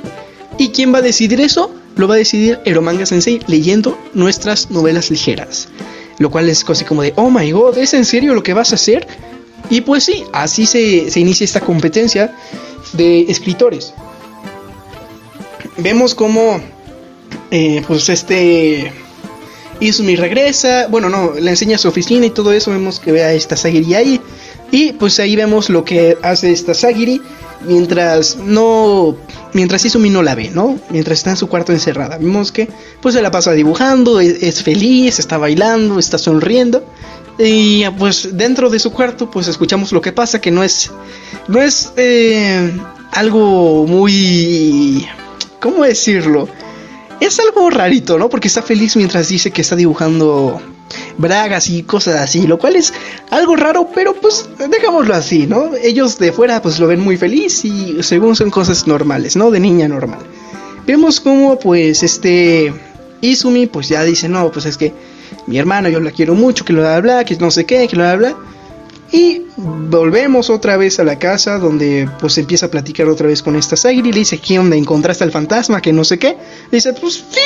Speaker 2: ¿Y quién va a decidir eso? Lo va a decidir Eromanga Sensei leyendo nuestras novelas ligeras. Lo cual es casi como de, oh my god, ¿es en serio lo que vas a hacer? Y pues sí, así se, inicia esta competencia de escritores. Vemos cómo, eh, pues este Izumi regresa, bueno, no, le enseña su oficina y todo eso, vemos que ve a esta Sagiri ahí, Y pues ahí vemos lo que hace esta Sagiri mientras no mientras Izumi no la ve, ¿no? Mientras está en su cuarto encerrada. Vemos que pues se la pasa dibujando, es, feliz, está bailando, está sonriendo. Y pues dentro de su cuarto pues escuchamos lo que pasa, que no es no es eh, algo muy ¿cómo decirlo? Es algo rarito, ¿no? Porque está feliz mientras dice que está dibujando bragas y cosas así, lo cual es algo raro, pero pues dejámoslo así, ¿no? Ellos de fuera pues lo ven muy feliz y según son cosas normales, ¿no? De niña normal. Vemos como pues este Izumi pues ya dice, no, pues es que mi hermano yo la quiero mucho, que lo habla, que no sé qué, que lo habla. Y volvemos otra vez a la casa donde pues empieza a platicar otra vez con esta Sagri. Le dice, ¿qué onda? ¿Encontraste al fantasma? Que no sé qué. Le dice, pues sí,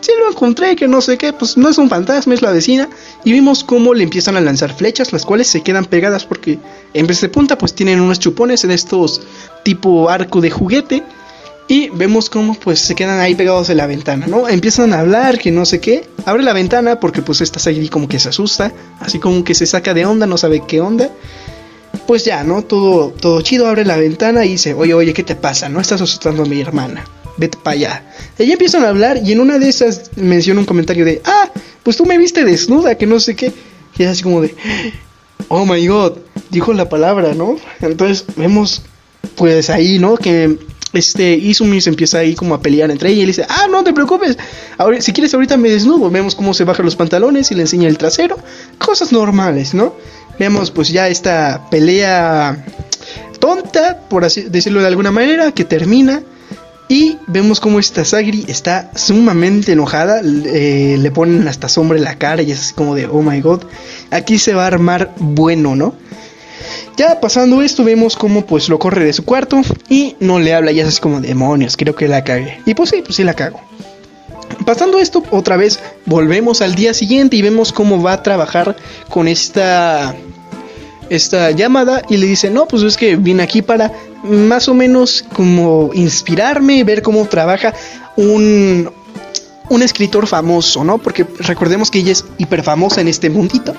Speaker 2: sí lo encontré, que no sé qué, pues no es un fantasma, es la vecina. Y vimos cómo le empiezan a lanzar flechas, las cuales se quedan pegadas porque en vez de punta, pues tienen unos chupones en estos tipo arco de juguete. Y vemos cómo pues se quedan ahí pegados en la ventana, ¿no? Empiezan a hablar, que no sé qué. Abre la ventana porque pues esta ahí como que se asusta, así como que se saca de onda, no sabe qué onda. Pues ya, ¿no? Todo, todo chido, abre la ventana y dice, oye, oye, ¿qué te pasa? No estás asustando a mi hermana vete para allá. Ella empiezan a hablar y en una de esas menciona un comentario de, ah, pues tú me viste desnuda, que no sé qué. Y es así como de, oh my god, dijo la palabra, ¿no? Entonces vemos, pues ahí, ¿no? Que este Izumi se empieza ahí como a pelear entre ella y le dice, ah, no te preocupes, ahora, si quieres ahorita me desnudo, vemos cómo se baja los pantalones y le enseña el trasero, cosas normales, ¿no? Vemos pues ya esta pelea tonta, por así decirlo de alguna manera, que termina y vemos como esta Sagri está sumamente enojada. Eh, le ponen hasta sombra en la cara y es así como de, oh my god. Aquí se va a armar bueno, ¿no? Ya pasando esto, vemos como pues lo corre de su cuarto y no le habla. Y es como, demonios, creo que la cague. Y pues sí, pues sí la cago. Pasando esto, otra vez volvemos al día siguiente y vemos cómo va a trabajar con esta esta llamada y le dice, no, pues es que vine aquí para más o menos como inspirarme, ver cómo trabaja un, un escritor famoso, ¿no? Porque recordemos que ella es hiper famosa en este mundito.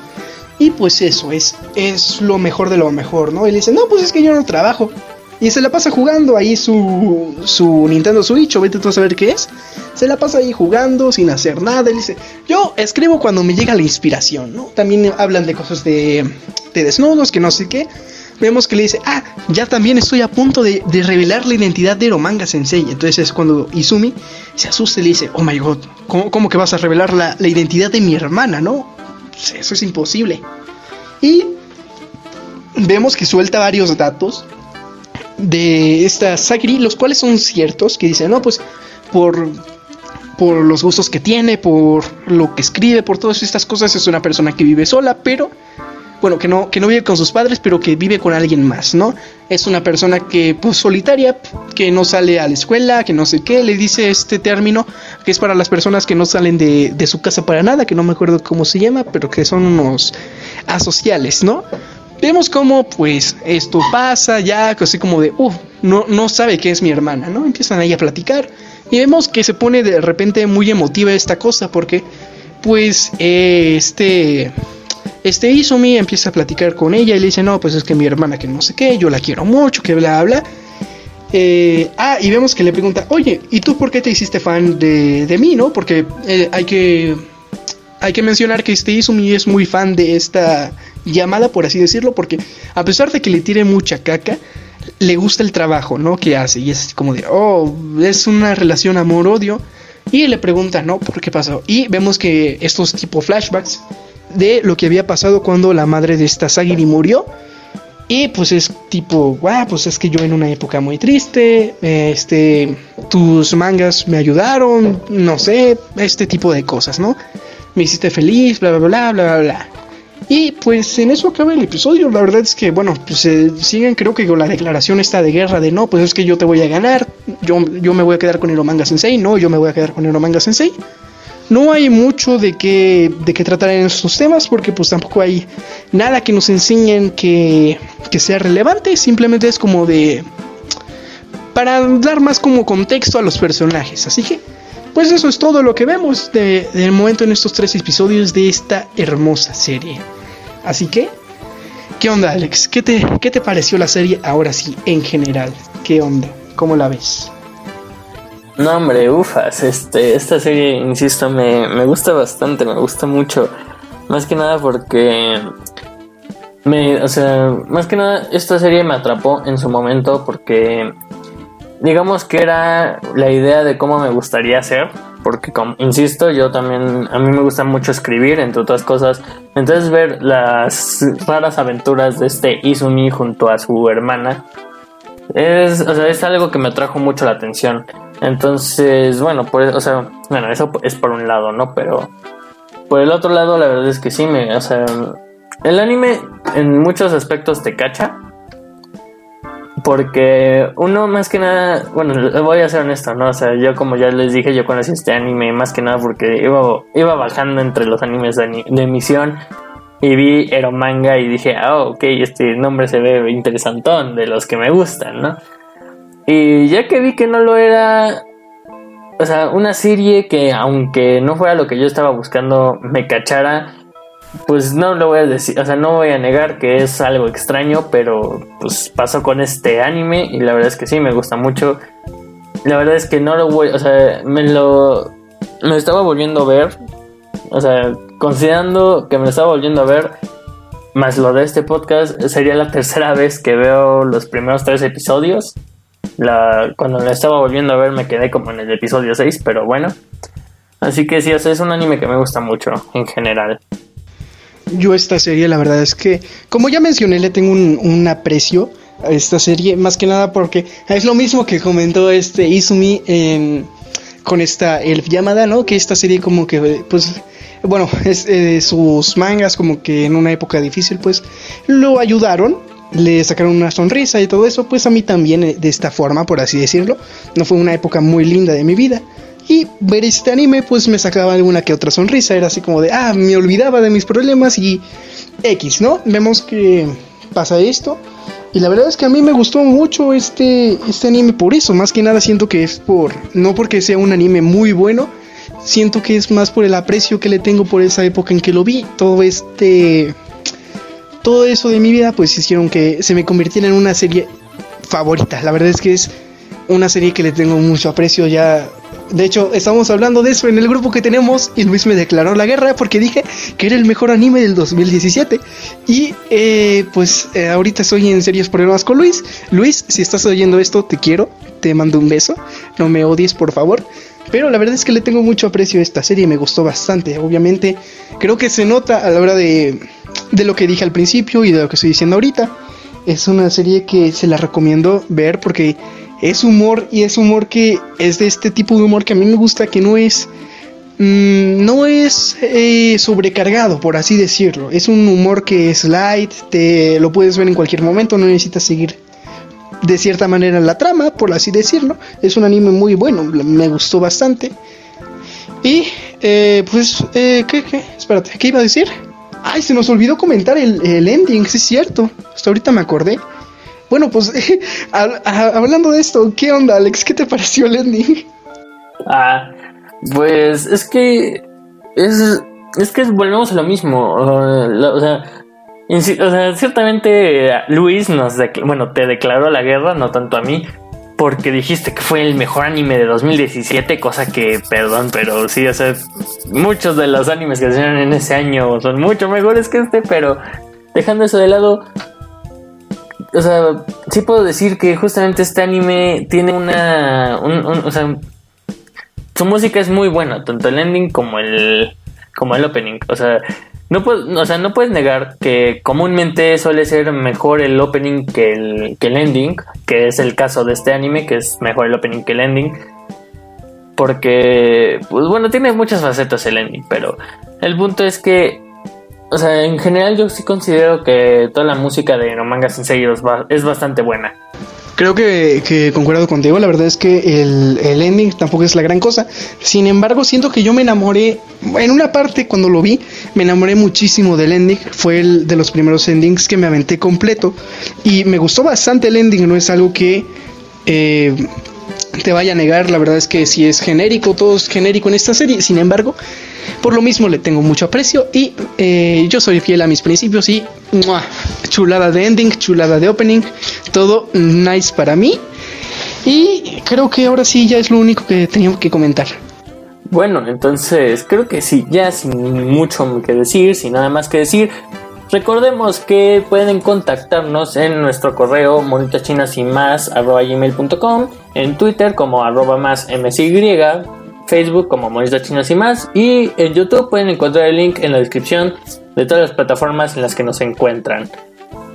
Speaker 2: Y pues eso es, es lo mejor de lo mejor, ¿no? Le dice, no, pues es que yo no trabajo. Y se la pasa jugando ahí su, su Nintendo Switch, o vete tú a saber qué es. Se la pasa ahí jugando sin hacer nada. Y dice, yo escribo cuando me llega la inspiración, ¿no? También hablan de cosas de, de desnudos, que no sé qué. Vemos que le dice, ah, ya también estoy a punto de, revelar la identidad de Romanga Sensei. Entonces es cuando Izumi se asusta y le dice, oh my god, ¿cómo, que vas a revelar la, la identidad de mi hermana, no? Eso es imposible. Y vemos que suelta varios datos de esta Sagri, los cuales son ciertos, que dicen, no, pues por, por los gustos que tiene, por lo que escribe, por todas estas cosas, es una persona que vive sola, pero, bueno, que no, que no vive con sus padres, pero que vive con alguien más, ¿no? Es una persona que, pues, solitaria, que no sale a la escuela, que no sé qué, le dice este término, que es para las personas que no salen de, de su casa para nada, que no me acuerdo cómo se llama, pero que son unos asociales, ¿no? Vemos cómo pues esto pasa ya, así como de, uff, no, no sabe que es mi hermana, ¿no? Empiezan ahí a platicar y vemos que se pone de repente muy emotiva esta cosa porque pues este este Izumi empieza a platicar con ella y le dice, no, pues es que mi hermana que no sé qué, yo la quiero mucho, que bla, bla. Eh, ah, y vemos que le pregunta, oye, ¿y tú por qué te hiciste fan de, de mí, no? Porque eh, hay que hay que mencionar que este Izumi es muy fan de esta llamada, por así decirlo, porque a pesar de que le tire mucha caca, le gusta el trabajo, ¿no? Que hace. Y es como de, oh, es una relación amor-odio. Y le pregunta, ¿no? ¿Por qué pasó? Y vemos que estos tipo flashbacks de lo que había pasado cuando la madre de esta Sagiri murió. Y pues es tipo, guau, pues es que yo en una época muy triste, este, tus mangas me ayudaron, no sé, este tipo de cosas, ¿no? Me hiciste feliz, bla, bla, bla, bla, bla. Y pues en eso acaba el episodio. La verdad es que, bueno, pues eh, siguen creo que con la declaración esta de guerra de no, pues es que yo te voy a ganar. Yo, yo me voy a quedar con Manga Sensei. No, yo me voy a quedar con Manga Sensei. No hay mucho de qué, de qué tratar en estos temas porque pues tampoco hay nada que nos enseñen que, que sea relevante. Simplemente es como de... Para dar más como contexto a los personajes. Así que pues eso es todo lo que vemos de, momento en estos tres episodios de esta hermosa serie. Así que ¿Qué onda, Alex? ¿Qué te, ¿Qué te pareció la serie ahora sí, en general? ¿Qué onda? ¿Cómo la ves?
Speaker 1: No, hombre, ufas, este, esta serie, insisto, me, me gusta bastante, me gusta mucho. Más que nada porque me, o sea, más que nada esta serie me atrapó en su momento porque digamos que era la idea de cómo me gustaría ser, porque como, insisto, yo también a mí me gusta mucho escribir entre otras cosas. Entonces ver las raras aventuras de este Izumi junto a su hermana es, o sea, es algo que me atrajo mucho la atención. Entonces, bueno, pues, o sea, bueno, eso es por un lado, ¿no? Pero por el otro lado, la verdad es que sí, me, o sea, el anime en muchos aspectos te cacha. Porque uno más que nada, bueno, voy a ser honesto, ¿no? O sea, yo como ya les dije, yo conocí este anime más que nada porque iba, iba bajando entre los animes de, emisión y vi Eromanga y dije, ah, ok, este nombre se ve interesantón, de los que me gustan, ¿no? Y ya que vi que no lo era, o sea, una serie que aunque no fuera lo que yo estaba buscando, me cachara, pues no lo voy a decir, o sea, no voy a negar que es algo extraño, pero pues pasó con este anime y la verdad es que sí, me gusta mucho. La verdad es que no lo voy, o sea, me lo, me estaba volviendo a ver, o sea, considerando que me lo estaba volviendo a ver, más lo de este podcast, sería la tercera vez que veo los primeros tres episodios. La, cuando la estaba volviendo a ver me quedé como en el episodio 6, pero bueno. Así que sí, es un anime que me gusta mucho en general.
Speaker 2: Yo esta serie, la verdad es que, como ya mencioné, le tengo un, aprecio a esta serie, más que nada porque es lo mismo que comentó este Izumi con esta Elf llamada, ¿no? Que esta serie como que, pues, bueno, es, eh, sus mangas como que en una época difícil, pues, lo ayudaron le sacaron una sonrisa y todo eso, pues a mí también eh, de esta forma, por así decirlo. No fue una época muy linda de mi vida. Y ver este anime pues me sacaba alguna que otra sonrisa. Era así como de, ah, me olvidaba de mis problemas y X, ¿no? Vemos que pasa esto. Y la verdad es que a mí me gustó mucho este, este anime por eso. Más que nada siento que es por, no porque sea un anime muy bueno. Siento que es más por el aprecio que le tengo por esa época en que lo vi. Todo este todo eso de mi vida pues hicieron que se me convirtiera en una serie favorita. La verdad es que es una serie que le tengo mucho aprecio ya. De hecho, estamos hablando de eso en el grupo que tenemos y Luis me declaró la guerra porque dije que era el mejor anime del 2017. Y eh, pues eh, ahorita estoy en serios problemas con Luis. Luis, si estás oyendo esto, te quiero, te mando un beso. No me odies, por favor. Pero la verdad es que le tengo mucho aprecio a esta serie, me gustó bastante. Obviamente, creo que se nota a la hora de de lo que dije al principio y de lo que estoy diciendo ahorita. Es una serie que se la recomiendo ver porque es humor y es humor que es de este tipo de humor que a mí me gusta, que no es mm, no es eh, sobrecargado, por así decirlo. Es un humor que es light, te lo puedes ver en cualquier momento, no necesitas seguir de cierta manera la trama, por así decirlo. Es un anime muy bueno, me gustó bastante. Y eh, pues, eh, ¿qué, qué? Espérate, ¿qué iba a decir? Ay, se nos olvidó comentar el, ending, sí es cierto. Hasta ahorita me acordé. Bueno, pues hablando de esto, ¿qué onda, Alex? ¿Qué te pareció el ending?
Speaker 1: Ah, pues es que es, es que volvemos a lo mismo. o, sea, o sea, ciertamente Luis nos, bueno, te declaró la guerra, no tanto a mí, porque dijiste que fue el mejor anime de 2017, cosa que, perdón, pero sí, o sea, muchos de los animes que se hicieron en ese año son mucho mejores que este, pero dejando eso de lado, o sea, sí puedo decir que justamente este anime tiene una, o sea, su música es muy buena, tanto el ending como el, como el opening, o sea, no, o sea, no puedes negar que comúnmente suele ser mejor el opening que el, que el ending, que es el caso de este anime, que es mejor el opening que el ending. Porque, pues bueno, tiene muchas facetas el ending, pero el punto es que, o sea, en general yo sí considero que toda la música de No Manga Sensei es bastante buena.
Speaker 2: Creo que, concuerdo contigo, la verdad es que el, el, ending tampoco es la gran cosa. Sin embargo, siento que yo me enamoré, en una parte cuando lo vi, me enamoré muchísimo del ending. Fue el de los primeros endings que me aventé completo. Y me gustó bastante el ending, no es algo que... Eh, te vaya a negar, la verdad es que si es genérico, todo es genérico en esta serie, sin embargo, por lo mismo le tengo mucho aprecio y eh, yo soy fiel a mis principios y chulada de ending, chulada de opening, todo nice para mí. Y creo que ahora sí ya es lo único que tenía que comentar.
Speaker 1: Bueno, entonces creo que sí, ya sin mucho que decir, sin nada más que decir, recordemos que pueden contactarnos en nuestro correo gmail.com, en Twitter como arroba más msy, Facebook como Monitas Chinas y más, y en YouTube pueden encontrar el link en la descripción de todas las plataformas en las que nos encuentran.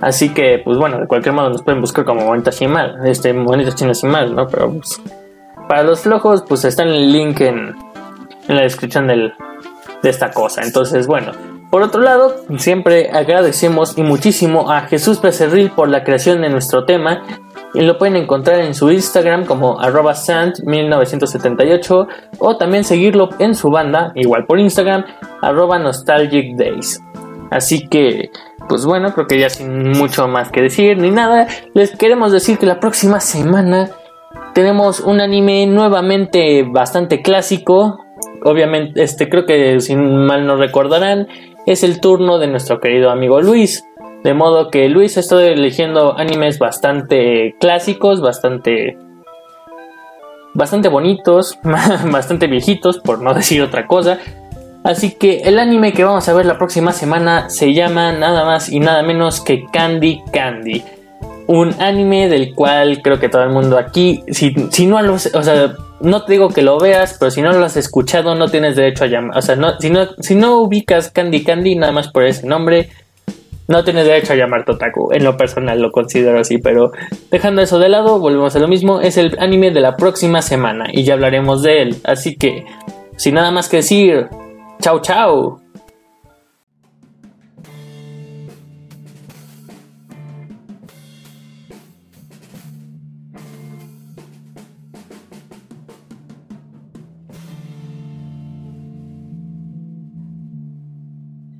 Speaker 1: Así que, pues bueno, de cualquier modo nos pueden buscar como Monitas y este, Chinas y más, ¿no? Pero pues, para los flojos, pues está en el link en en la descripción de esta cosa. Entonces, bueno, por otro lado, siempre agradecemos y muchísimo a Jesús Becerril por la creación de nuestro tema. Y lo pueden encontrar en su Instagram como arroba sant1978 o también seguirlo en su banda, igual por Instagram, arroba nostalgic days. Así que, pues bueno, creo que ya sin mucho más que decir ni nada, les queremos decir que la próxima semana tenemos un anime nuevamente bastante clásico, obviamente, este creo que si mal no recordarán, es el turno de nuestro querido amigo Luis. De modo que Luis estado eligiendo animes bastante clásicos, bastante bastante bonitos, bastante viejitos, por no decir otra cosa. Así que el anime que vamos a ver la próxima semana se llama nada más y nada menos que Candy Candy. Un anime del cual creo que todo el mundo aquí, si, si no lo, o sea, no te digo que lo veas, pero si no lo has escuchado, no tienes derecho a llamar. O sea, no, si, no, si no ubicas Candy Candy nada más por ese nombre, no tienes derecho a llamar Totaku. En lo personal lo considero así, pero dejando eso de lado, volvemos a lo mismo. Es el anime de la próxima semana y ya hablaremos de él. Así que, sin nada más que decir, chao chao.